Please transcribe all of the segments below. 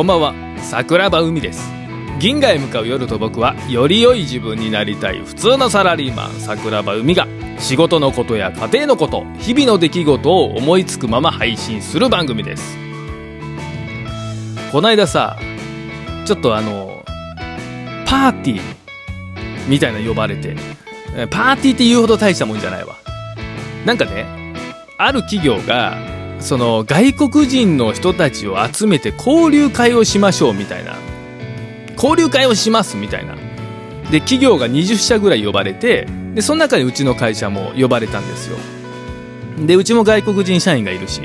こんばんは。桜庭海です。銀河へ向かう夜と僕はより良い自分になりたい普通のサラリーマン桜庭海が仕事のことや家庭のこと日々の出来事を思いつくまま配信する番組です。こないださちょっとあのパーティーみたいな呼ばれてパーティーって言うほど大したもんじゃないわ。なんかねある企業がその外国人の人たちを集めて交流会をしましょうみたいな。交流会をしますみたいな。で企業が20社ぐらい呼ばれてでその中にうちの会社も呼ばれたんですよ。でうちも外国人社員がいるし。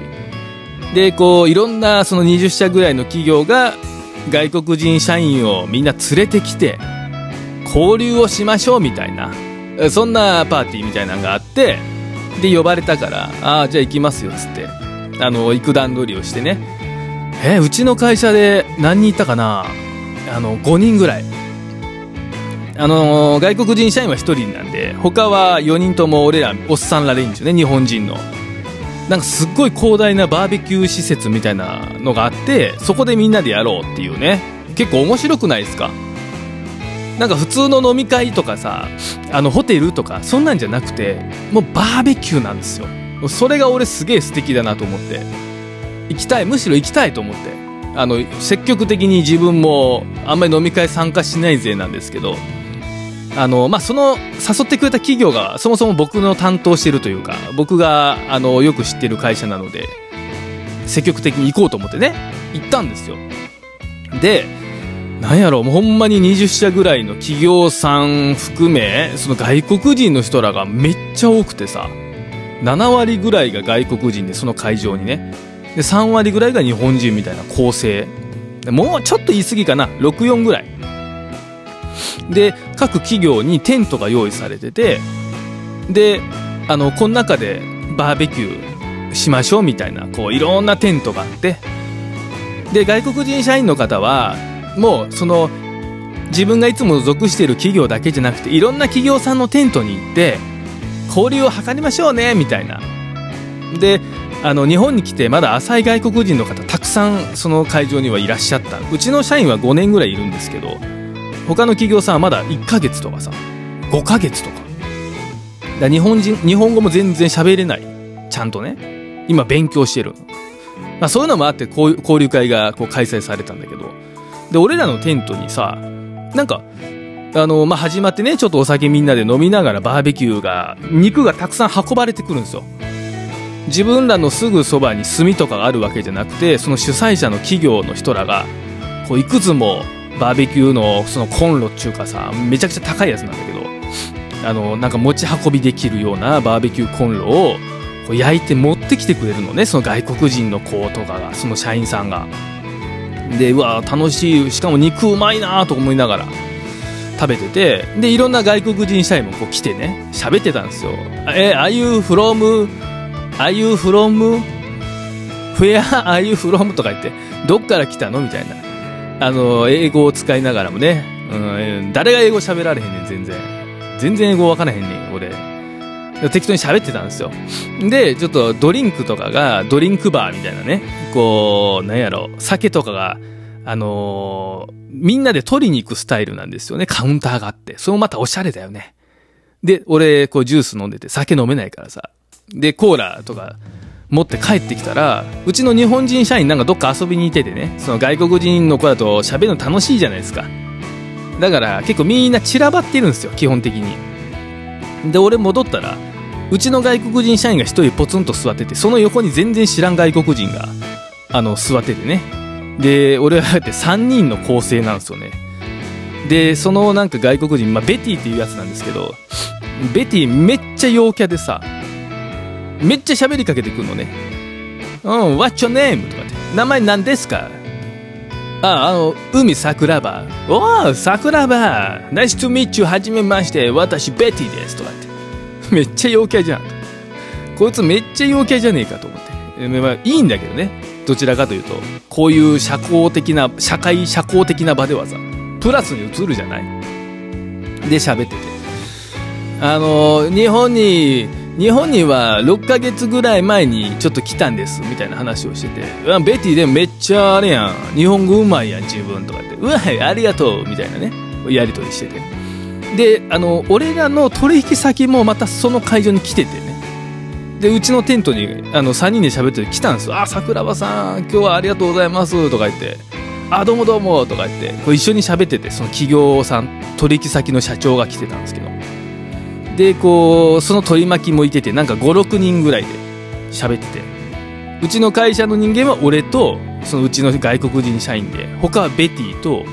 でこういろんなその20社ぐらいの企業が外国人社員をみんな連れてきて交流をしましょうみたいな。そんなパーティーみたいなのがあってで呼ばれたからああじゃあ行きますよっつって。あの行く段取りをしてね。えうちの会社で何人いたかな？あの5人ぐらい。あの外国人社員は1人なんで他は4人とも俺らおっさんら連中ね日本人の。なんかすっごい広大なバーベキュー施設みたいなのがあってそこでみんなでやろうっていうね。結構面白くないですか？なんか普通の飲み会とかさあのホテルとかそんなんじゃなくてもうバーベキューなんですよ。それが俺すげえ素敵だなと思って。行きたいむしろ行きたいと思って。あの積極的に自分もあんまり飲み会参加しないぜなんですけど。あの、まあ、その誘ってくれた企業がそもそも僕の担当してるというか僕があのよく知ってる会社なので積極的に行こうと思ってね行ったんですよ。でなんやろもうほんまに20社ぐらいの企業さん含めその外国人の人らがめっちゃ多くてさ。7割ぐらいが外国人でその会場にね。で3割ぐらいが日本人みたいな構成。もうちょっと言い過ぎかな。64ぐらい。で各企業にテントが用意されててであのこの中でバーベキューしましょうみたいなこういろんなテントがあって。で外国人社員の方はもうその自分がいつも属している企業だけじゃなくていろんな企業さんのテントに行って交流を図りましょうねみたいな。であの日本に来てまだ浅い外国人の方たくさんその会場にはいらっしゃった。うちの社員は5年ぐらいいるんですけど他の企業さんはまだ1ヶ月とかさ5ヶ月とか。だ日本人日本語も全然喋れない。ちゃんとね。今勉強してる、まあ、そういうのもあってこう交流会がこう開催されたんだけど。で俺らのテントにさなんかあの、まあ、始まってねちょっとお酒みんなで飲みながらバーベキューが肉がたくさん運ばれてくるんですよ。自分らのすぐそばに炭とかがあるわけじゃなくてその主催者の企業の人らがこういくつもバーベキューのそのコンロっていうかさめちゃくちゃ高いやつなんだけどあのなんか持ち運びできるようなバーベキューコンロをこう焼いて持ってきてくれるのね。その外国人の子とかがその社員さんが。でうわ楽しい。しかも肉うまいなと思いながら。食べててでいろんな外国人社員もこう来てね喋ってたんですよ。え Are you from? Are you from? Where are you from? とか言ってどっから来たの？みたいな。あの英語を使いながらもね、うん、誰が英語喋られへんねん全然。全然英語分からへんねん俺。適当に喋ってたんですよ。でちょっとドリンクとかがドリンクバーみたいなねこうなんやろ酒とかがあのー、みんなで取りに行くスタイルなんですよね。カウンターがあって。それもまたおしゃれだよね。で俺こうジュース飲んでて酒飲めないからさ。でコーラとか持って帰ってきたらうちの日本人社員なんかどっか遊びにいててね。その外国人の子だと喋るの楽しいじゃないですか。だから結構みんな散らばってるんですよ基本的に。で俺戻ったらうちの外国人社員が1人ポツンと座っててその横に全然知らん外国人があの座っててね。で俺はって3人の構成なんですよねでそのなんか外国人、まあ、ベティっていうやつなんですけどベティめっちゃ陽キャでさめっちゃ喋りかけてくるのね。うん、What's your name? とかって。名前何ですか？あ、あの、海桜庭。おお、桜庭。Nice to meet you. はじめまして。私、ベティです。とかって。めっちゃ陽キャじゃん。こいつめっちゃ陽キャじゃねえかと思って。まあ、いいんだけどね。どちらかというと、こういう社交的な、社会社交的な場ではさ、プラスに移るじゃない。で、喋ってて。あの、日本に、日本には6ヶ月ぐらい前にちょっと来たんですみたいな話をしてて。うわベティでもめっちゃあれやん。日本語うまいやん自分とかって。うわありがとうみたいなね。やり取りしてて。であの俺らの取引先もまたその会場に来ててね。でうちのテントにあの3人で喋って来たんですよ「あ桜庭さん今日はありがとうございます」とか言って「あどうもどうも」とか言ってこう一緒に喋っててその企業さん取引先の社長が来てたんですけど。でこうその取り巻きもいててなんか56人ぐらいで喋ってて。うちの会社の人間は俺とそのうちの外国人社員で他はベティと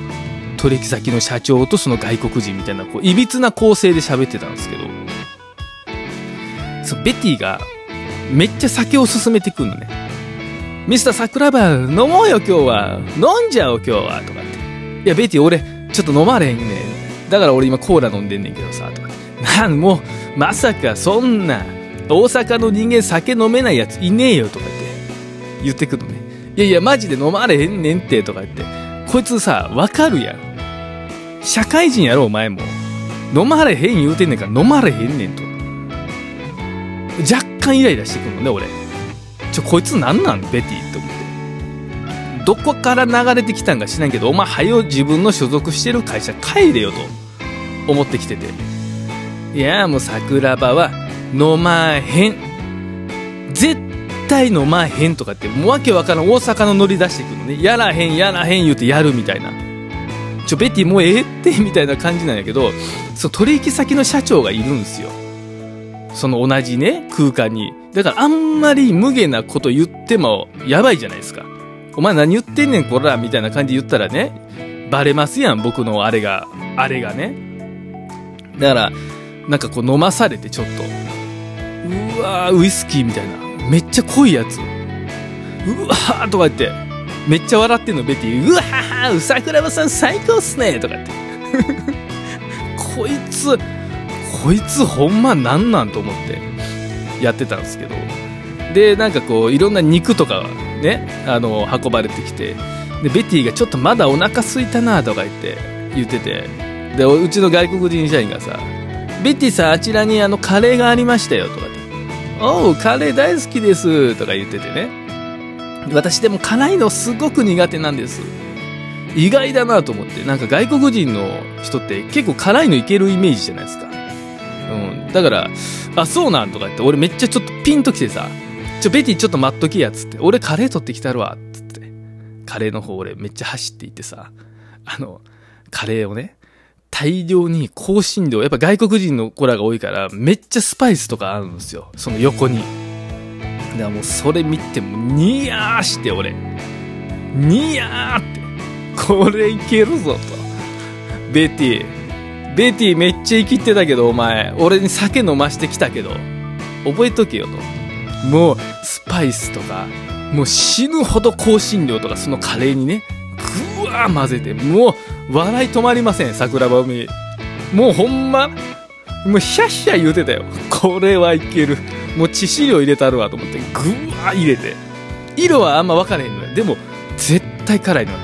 取引先の社長とその外国人みたいなこういびつな構成で喋ってたんですけど。そうベティがめっちゃ酒を勧めてくるのね。ミスター桜庭飲もうよ今日は。飲んじゃおう今日は。とかって。いやベティ俺ちょっと飲まれへんねん。だから俺今コーラ飲んでんねんけどさとか。なんもうまさかそんな大阪の人間酒飲めないやついねえよとかって。言ってくのね。いやいやマジで飲まれへんねんってとか言って。こいつさわかるやん。社会人やろお前も。飲まれへん言うてんねんから飲まれへんねんと若干イライラしてくるのね俺。ちょこいつなんなんベティって思って。どこから流れてきたんか知らんけどお前はよ自分の所属してる会社帰れよと。思ってきてて。いやもう桜庭は飲まへん。絶対飲まへんとかってもうわけわからん大阪のノリ出してくるのね。やらへんやらへん言うてやるみたいな。ちょベティもうええってみたいな感じなんやけどそう取引先の社長がいるんですよ。その同じね空間に。だからあんまり無下なこと言ってもやばいじゃないですか。お前何言ってんねんこらみたいな感じで言ったらねバレますやん僕のあれが。あれがね。だからなんかこう飲まされてちょっと。うわーウイスキーみたいな。めっちゃ濃いやつ。うわーとか言って。めっちゃ笑ってんのベティ。うわー桜庭さん最高っすねとか言って。こいつこいつほんまなんなんと思ってやってたんですけど。でなんかこういろんな肉とかねあの運ばれてきてでベティがちょっとまだお腹空いたなとか言って言っててでうちの外国人社員がさベティさんあちらにあのカレーがありましたよとかっておうカレー大好きですとか言っててね。私でも辛いのすごく苦手なんです。意外だなと思ってなんか外国人の人って結構辛いのいけるイメージじゃないですか。だからあそうなんとか言って俺めっちゃちょっとピンときてさちょベティちょっと待っときやつって俺カレー取ってきたるわつってカレーの方俺めっちゃ走っていってさあのカレーをね大量に香辛料、やっぱ外国人の子らが多いから、めっちゃスパイスとかあるんですよ。その横に。だからもうそれ見ても、ニヤーして俺。ニヤーって。これいけるぞと。ベティ。ベティめっちゃ生きてたけど、お前。俺に酒飲ましてきたけど。覚えとけよと。もう、スパイスとか、もう死ぬほど香辛料とかそのカレーにね、ぐわー混ぜて、もう、笑い止まりません、桜庭海。もうほんま、もうヒャヒャ言うてたよ。これはいける。もう致死量入れたるわと思って、ぐわー入れて。色はあんま分からへんのよ。でも、絶対辛いのよ。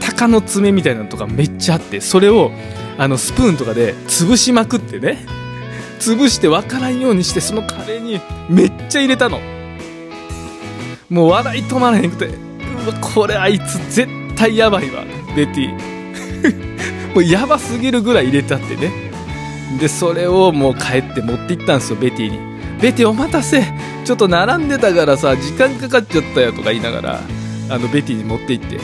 鷹の爪みたいなのとかめっちゃあって、それを、あの、スプーンとかで潰しまくってね。潰して分からんようにして、そのカレーにめっちゃ入れたの。もう笑い止まらへんくて、うわ、これあいつ絶対やばいわ、ベティ。もうやばすぎるぐらい入れたってねでそれをもう帰って持って行ったんですよベティにベティお待たせちょっと並んでたからさ時間かかっちゃったよとか言いながらあのベティに持って行って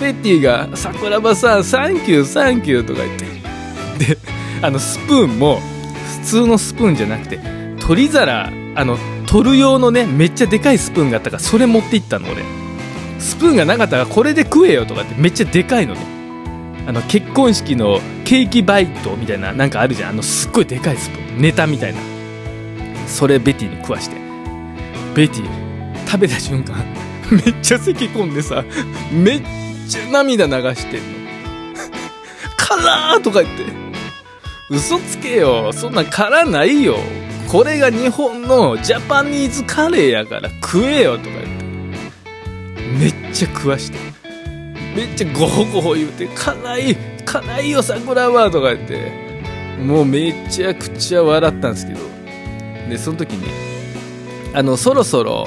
ベティが「桜庭さんサンキューサンキュー」とか言って。であのスプーンも普通のスプーンじゃなくて取り皿あの取る用のねめっちゃでかいスプーンがあったからそれ持って行ったの俺。スプーンがなかったらこれで食えよとかってめっちゃでかいのね。あの結婚式のケーキバイトみたいななんかあるじゃん。あのすっごいでかいスプーン。ネタみたいな。それベティに食わして。ベティ食べた瞬間めっちゃ咳込んでさめっちゃ涙流してんの。辛ーとか言って。嘘つけよ。そんな辛ないよ。これが日本のジャパニーズカレーやから食えよとか言って。めっちゃ食わして。めっちゃゴホゴホ言うて「辛い辛いよ桜は」とか言って。もうめちゃくちゃ笑ったんですけど。でその時にあのそろそろ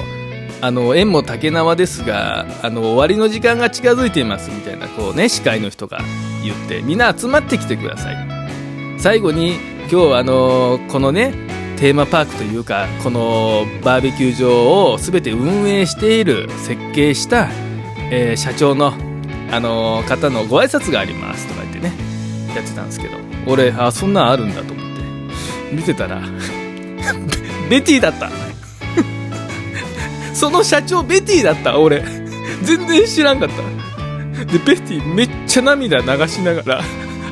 あの縁も竹縄ですがあの終わりの時間が近づいていますみたいなこうね司会の人が言ってみんな集まってきてください。最後に今日あのこのねテーマパークというかこのバーベキュー場を全て運営している設計した、えー、社長の、あの方のご挨拶がありますとか言ってねやってたんですけど俺あそんなんあるんだと思って見てたら ベティだった。その社長ベティだった。俺。全然知らんかった。でベティめっちゃ涙流しながら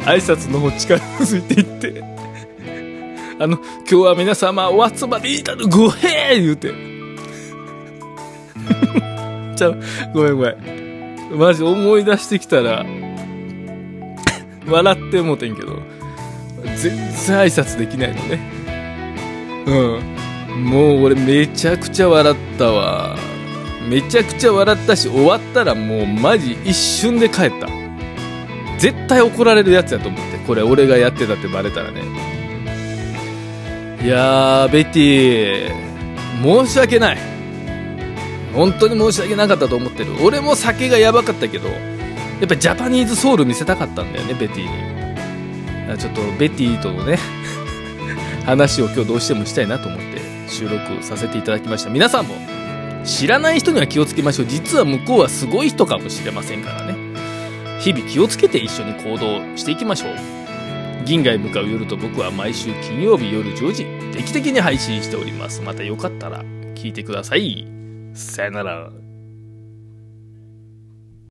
挨拶の方近づいていって。あの今日は皆様お集まりいただごへー言うて。ちゃう。ごめんごめん。マジ思い出してきたら笑ってもうてんけど。全然挨拶できないのね。うん。もう俺めちゃくちゃ笑ったわ。めちゃくちゃ笑ったし終わったらもうマジ一瞬で帰った。絶対怒られるやつやと思ってこれ俺がやってたってバレたらね。いやーベティ申し訳ない。本当に申し訳なかったと思ってる。俺も酒がやばかったけどやっぱジャパニーズソウル見せたかったんだよねベティに。ちょっとベティとのね 話を今日どうしてもしたいなと思って。収録させていただきました。皆さんも知らない人には気をつけましょう。実は向こうはすごい人かもしれませんからね。日々気をつけて一緒に行動していきましょう。銀河へ向かう夜と僕は毎週金曜日夜10時定期的に配信しております。またよかったら聞いてください。さよなら。